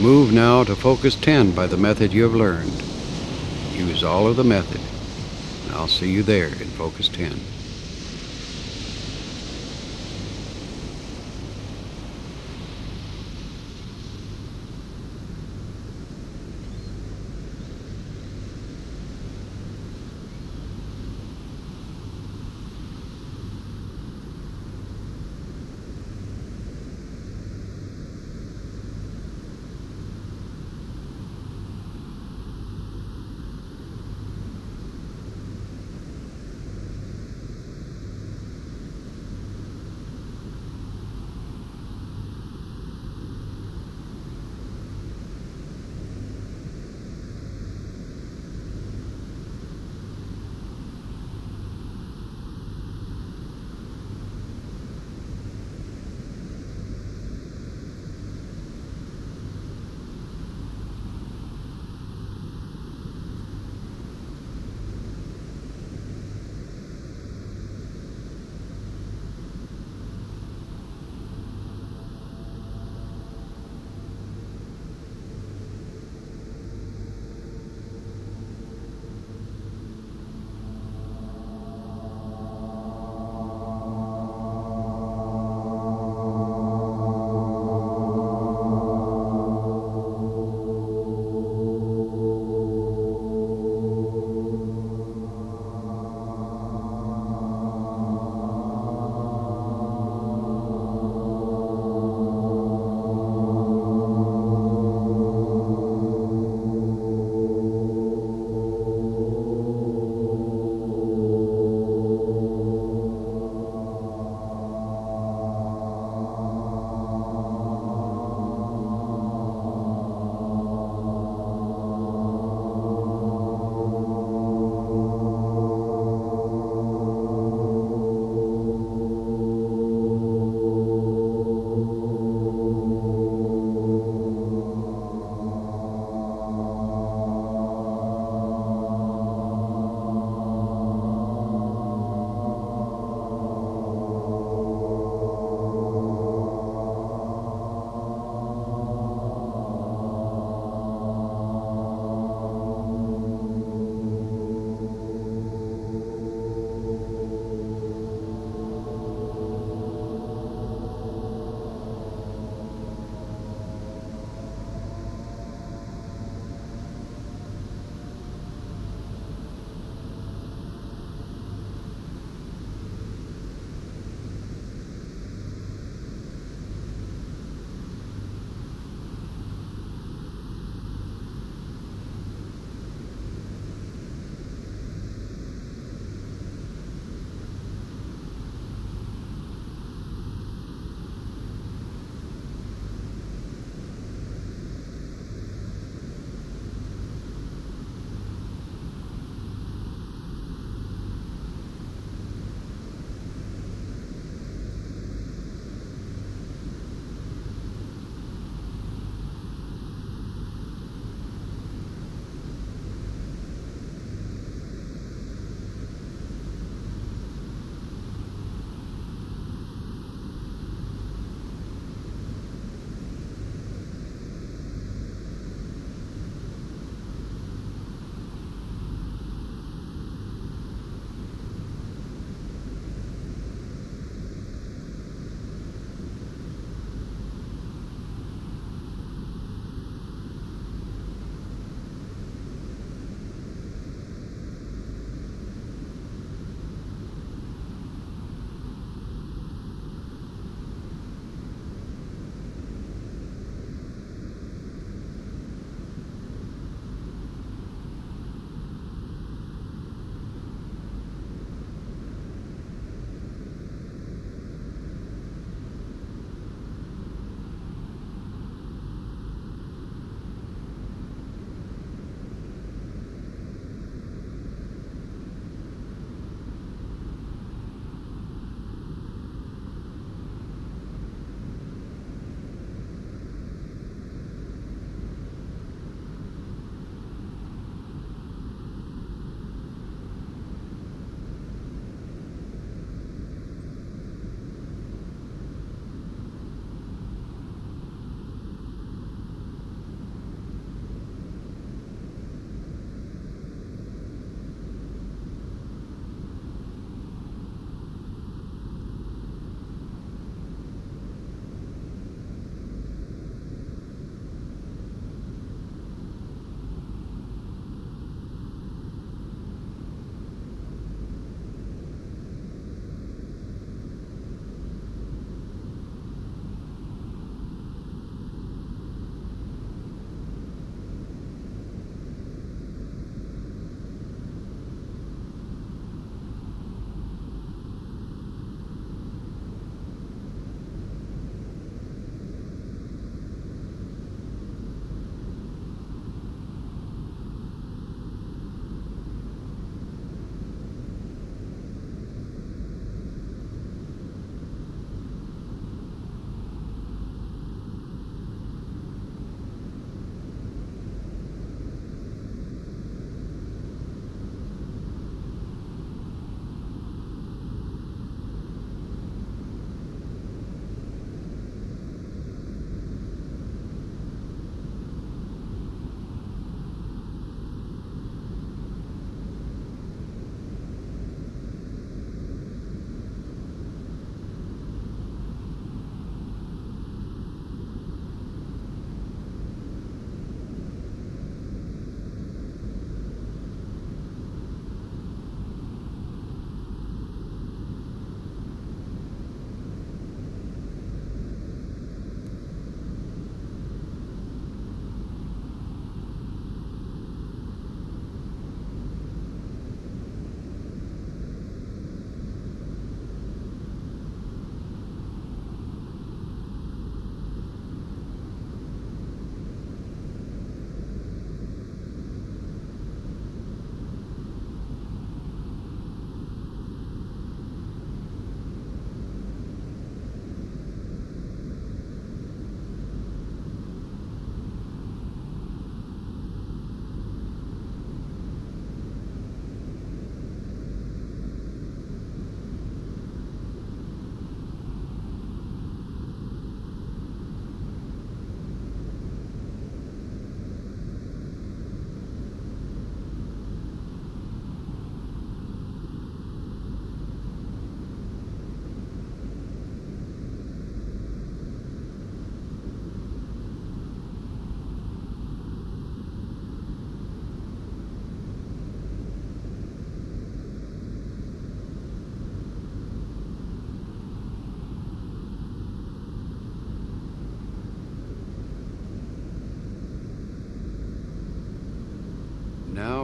Move now to focus 10 by the method you have learned. Use all of the method. I'll see you there in focus 10.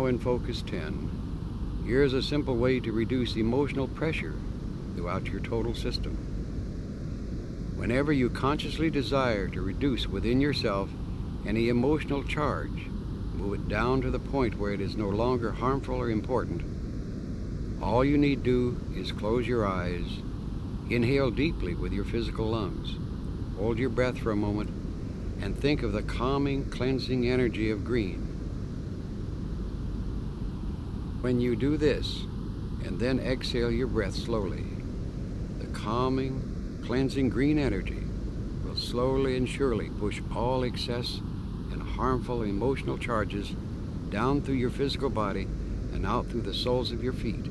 In Focus 10, here's a simple way to reduce emotional pressure throughout your total system. Whenever you consciously desire to reduce within yourself any emotional charge, move it down to the point where it is no longer harmful or important. All you need do is close your eyes, inhale deeply with your physical lungs, hold your breath for a moment, and think of the calming, cleansing energy of green. When you do this, and then exhale your breath slowly, the calming, cleansing green energy will slowly and surely push all excess and harmful emotional charges down through your physical body and out through the soles of your feet,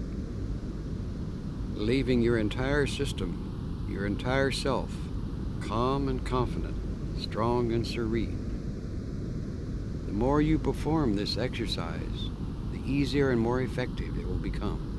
leaving your entire system, your entire self, calm and confident strong and serene. The more you perform this exercise, easier and more effective it will become.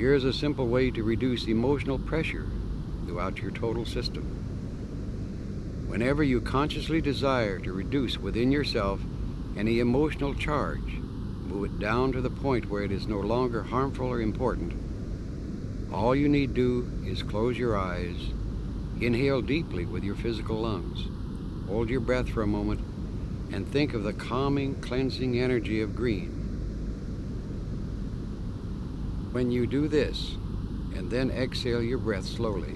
Here's a simple way to reduce emotional pressure throughout your total system. Whenever you consciously desire to reduce within yourself any emotional charge, move it down to the point where it is no longer harmful or important. All you need do is close your eyes, inhale deeply with your physical lungs, hold your breath for a moment, and think of the calming, cleansing energy of green when you do this, and then exhale your breath slowly,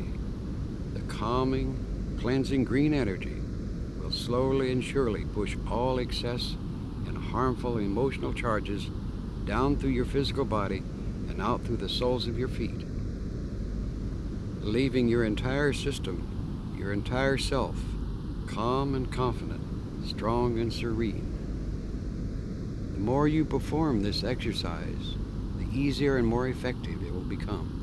the calming, cleansing green energy will slowly and surely push all excess and harmful emotional charges down through your physical body and out through the soles of your feet, leaving your entire system, your entire self, calm and confident, strong and serene. The more you perform this exercise, easier and more effective it will become.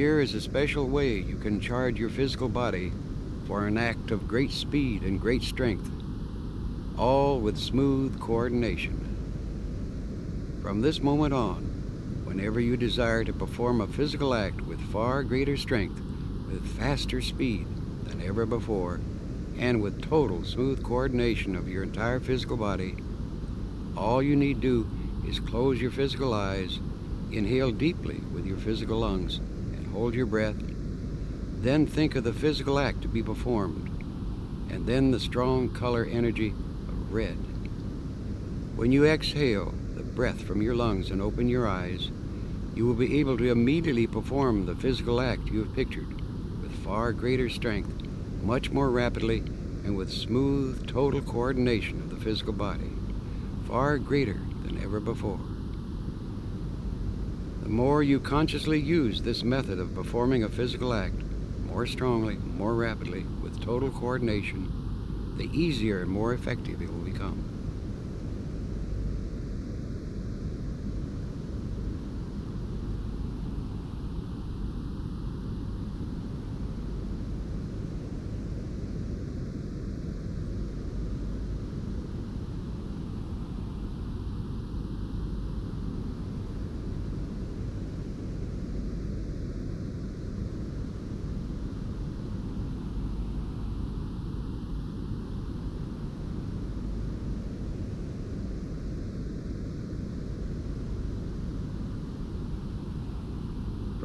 Here is a special way you can charge your physical body for an act of great speed and great strength, all with smooth coordination. From this moment on, whenever you desire to perform a physical act with far greater strength, with faster speed than ever before, and with total smooth coordination of your entire physical body, all you need do is close your physical eyes, inhale deeply with your physical lungs, hold your breath, then think of the physical act to be performed, and then the strong color energy of red. When you exhale the breath from your lungs and open your eyes, you will be able to immediately perform the physical act you have pictured with far greater strength, much more rapidly, and with smooth, total coordination of the physical body, far greater than ever before. The more you consciously use this method of performing a physical act, more strongly, more rapidly, with total coordination, the easier and more effective it will become.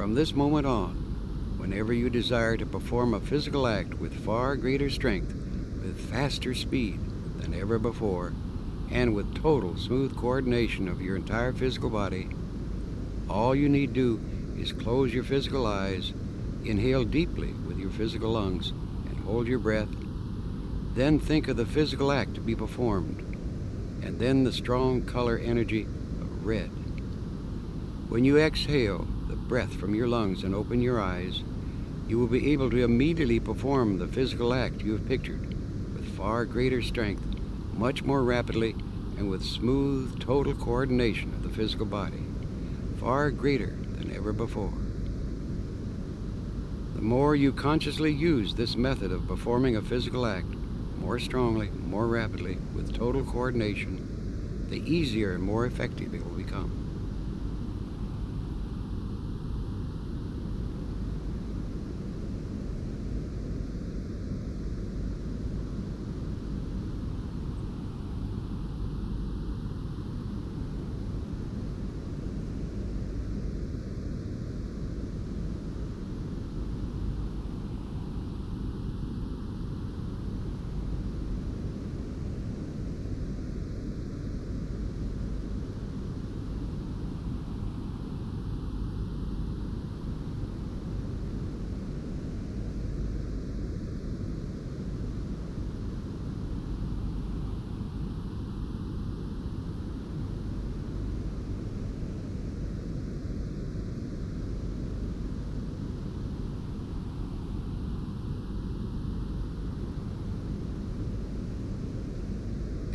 From this moment on, whenever you desire to perform a physical act with far greater strength, with faster speed than ever before, and with total smooth coordination of your entire physical body, all you need do is close your physical eyes, inhale deeply with your physical lungs, and hold your breath. Then think of the physical act to be performed, and then the strong color energy of red. When you exhale breath from your lungs and open your eyes, you will be able to immediately perform the physical act you have pictured with far greater strength, much more rapidly, and with smooth, total coordination of the physical body, far greater than ever before. The more you consciously use this method of performing a physical act, more strongly, more rapidly, with total coordination, the easier and more effective it will become.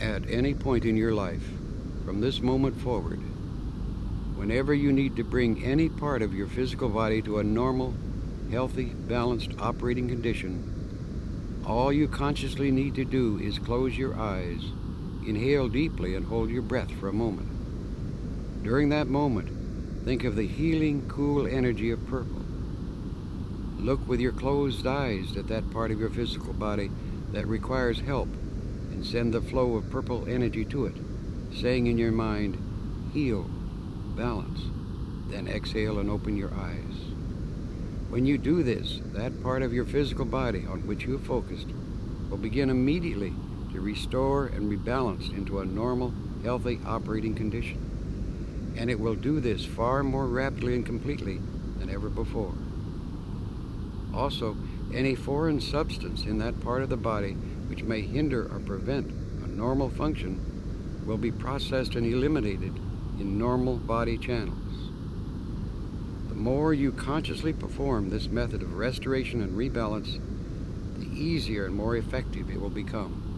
At any point in your life, from this moment forward, whenever you need to bring any part of your physical body to a normal, healthy, balanced operating condition, all you consciously need to do is close your eyes, inhale deeply, and hold your breath for a moment. During that moment, think of the healing, cool energy of purple. Look with your closed eyes at that part of your physical body that requires help and send the flow of purple energy to it, saying in your mind, heal, balance. Then exhale and open your eyes. When you do this, that part of your physical body on which you have focused will begin immediately to restore and rebalance into a normal, healthy operating condition. And it will do this far more rapidly and completely than ever before. Also, any foreign substance in that part of the body which may hinder or prevent a normal function will be processed and eliminated in normal body channels. The more you consciously perform this method of restoration and rebalance, the easier and more effective it will become.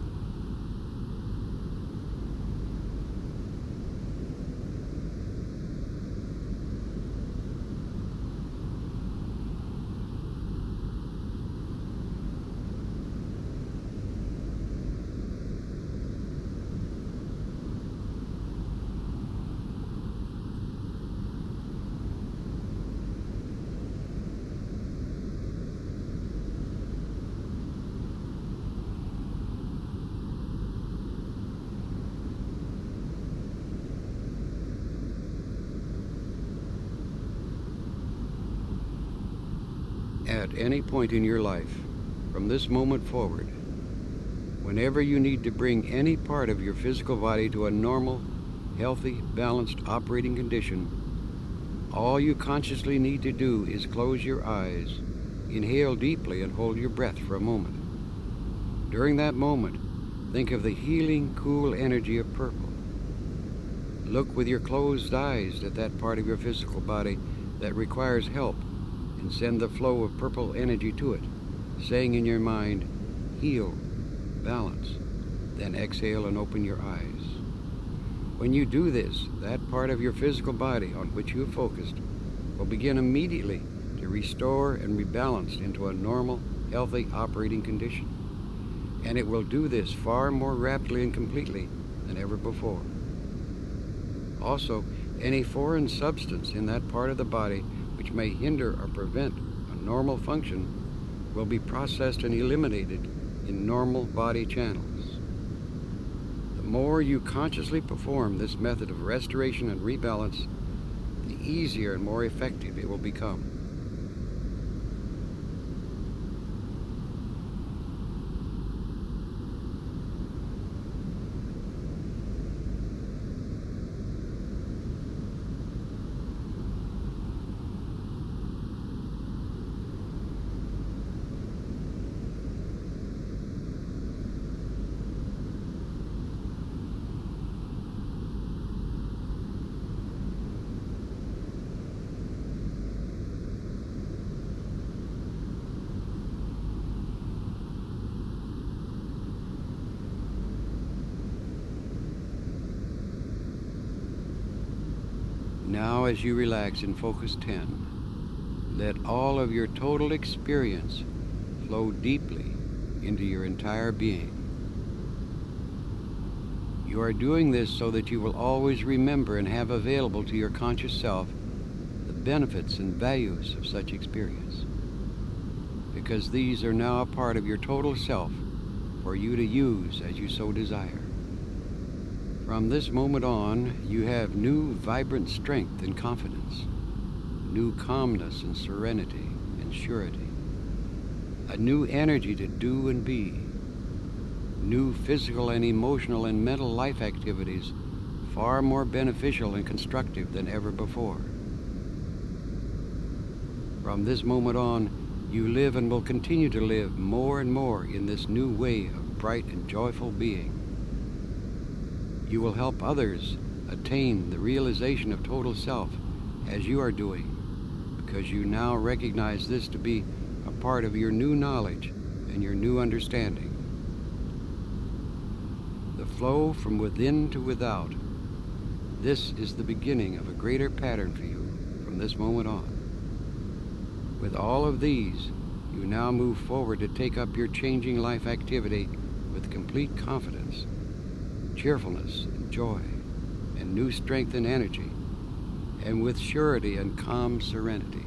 At any point in your life, from this moment forward, whenever you need to bring any part of your physical body to a normal, healthy, balanced operating condition, all you consciously need to do is close your eyes, inhale deeply, and hold your breath for a moment. During that moment, think of the healing, cool energy of purple. Look with your closed eyes at that part of your physical body that requires help and send the flow of purple energy to it, saying in your mind, heal, balance. Then exhale and open your eyes. When you do this, that part of your physical body on which you have focused will begin immediately to restore and rebalance into a normal, healthy operating condition. And it will do this far more rapidly and completely than ever before. Also, any foreign substance in that part of the body which may hinder or prevent a normal function will be processed and eliminated in normal body channels. The more you consciously perform this method of restoration and rebalance, the easier and more effective it will become. Now, as you relax in Focus 10, let all of your total experience flow deeply into your entire being. You are doing this so that you will always remember and have available to your conscious self the benefits and values of such experience. Because these are now a part of your total self for you to use as you so desire. From this moment on, you have new vibrant strength and confidence, new calmness and serenity and surety, a new energy to do and be, new physical and emotional and mental life activities far more beneficial and constructive than ever before. From this moment on, you live and will continue to live more and more in this new way of bright and joyful being you will help others attain the realization of total self as you are doing because you now recognize this to be a part of your new knowledge and your new understanding. The flow from within to without. This is the beginning of a greater pattern for you from this moment on. With all of these, you now move forward to take up your changing life activity with complete confidence cheerfulness and joy, and new strength and energy, and with surety and calm serenity.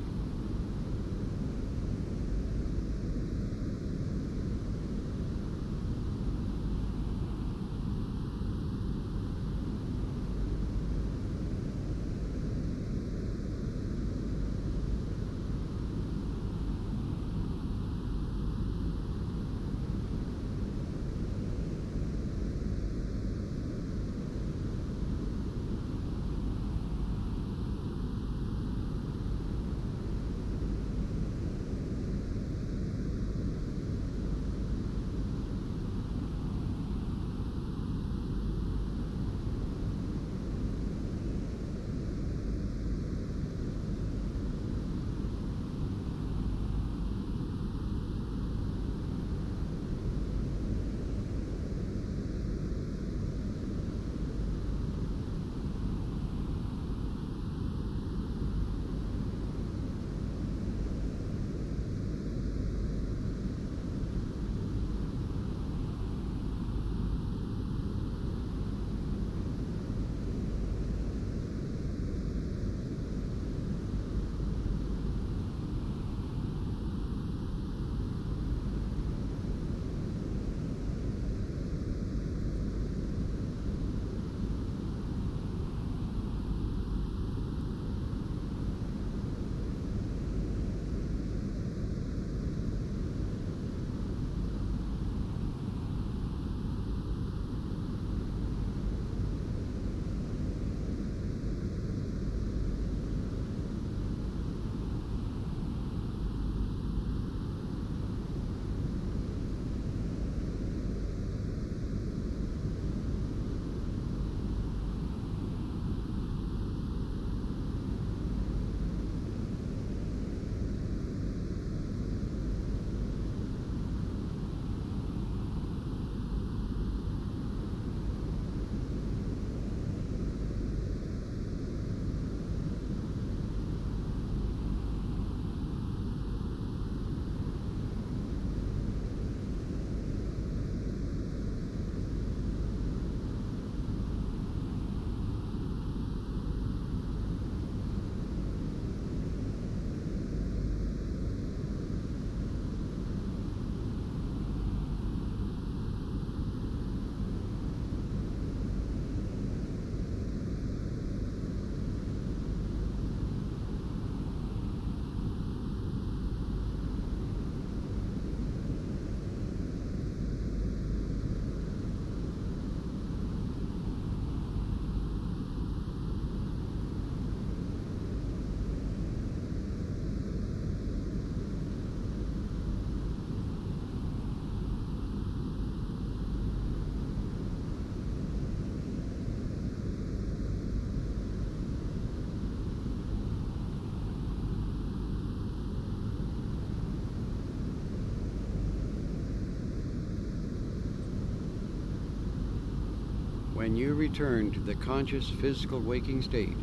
When you return to the conscious physical waking state,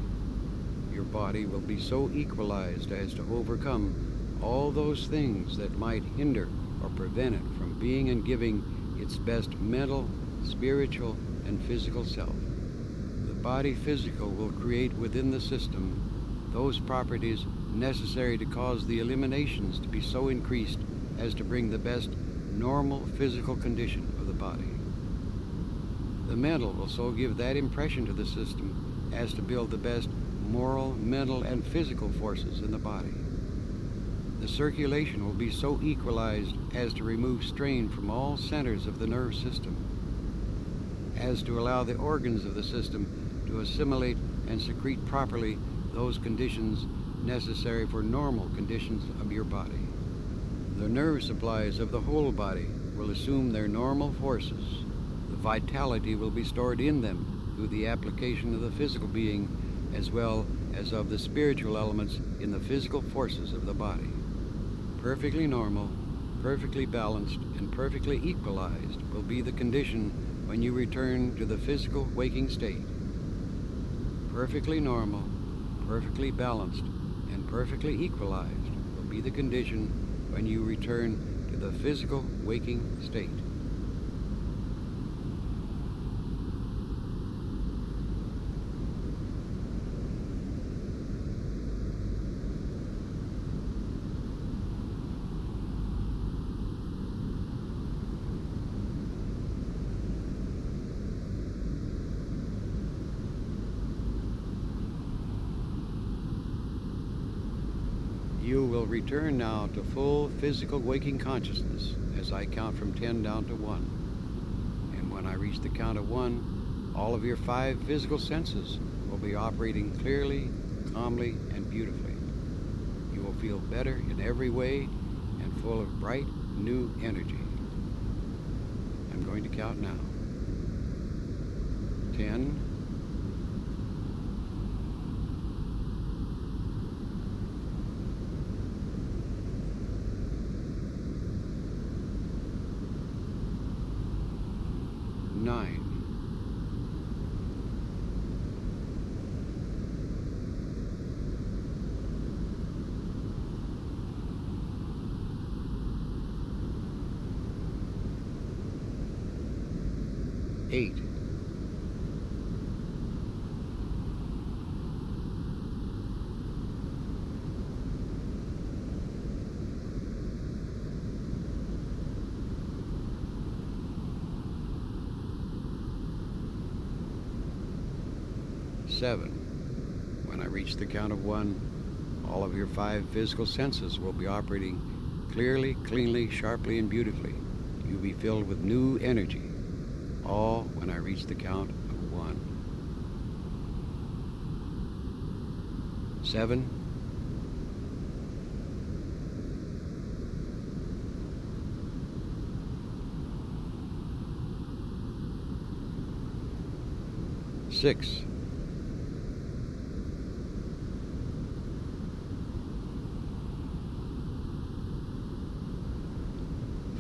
your body will be so equalized as to overcome all those things that might hinder or prevent it from being and giving its best mental, spiritual, and physical self. The body physical will create within the system those properties necessary to cause the eliminations to be so increased as to bring the best normal physical condition of the body. The mental will so give that impression to the system as to build the best moral, mental, and physical forces in the body. The circulation will be so equalized as to remove strain from all centers of the nerve system, as to allow the organs of the system to assimilate and secrete properly those conditions necessary for normal conditions of your body. The nerve supplies of the whole body will assume their normal forces. Vitality will be stored in them through the application of the physical being as well as of the spiritual elements in the physical forces of the body. Perfectly normal, perfectly balanced, and perfectly equalized will be the condition when you return to the physical waking state. Perfectly normal, perfectly balanced, and perfectly equalized will be the condition when you return to the physical waking state. You will return now to full physical waking consciousness as I count from 10 down to 1. And when I reach the count of 1, all of your five physical senses will be operating clearly, calmly, and beautifully. You will feel better in every way and full of bright, new energy. I'm going to count now. 10, seven. When I reach the count of one, all of your five physical senses will be operating clearly, cleanly, sharply, and beautifully. You'll be filled with new energy, all when I reach the count of one. Seven. Six.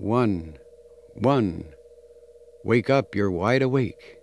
One, one. Wake up, you're wide awake.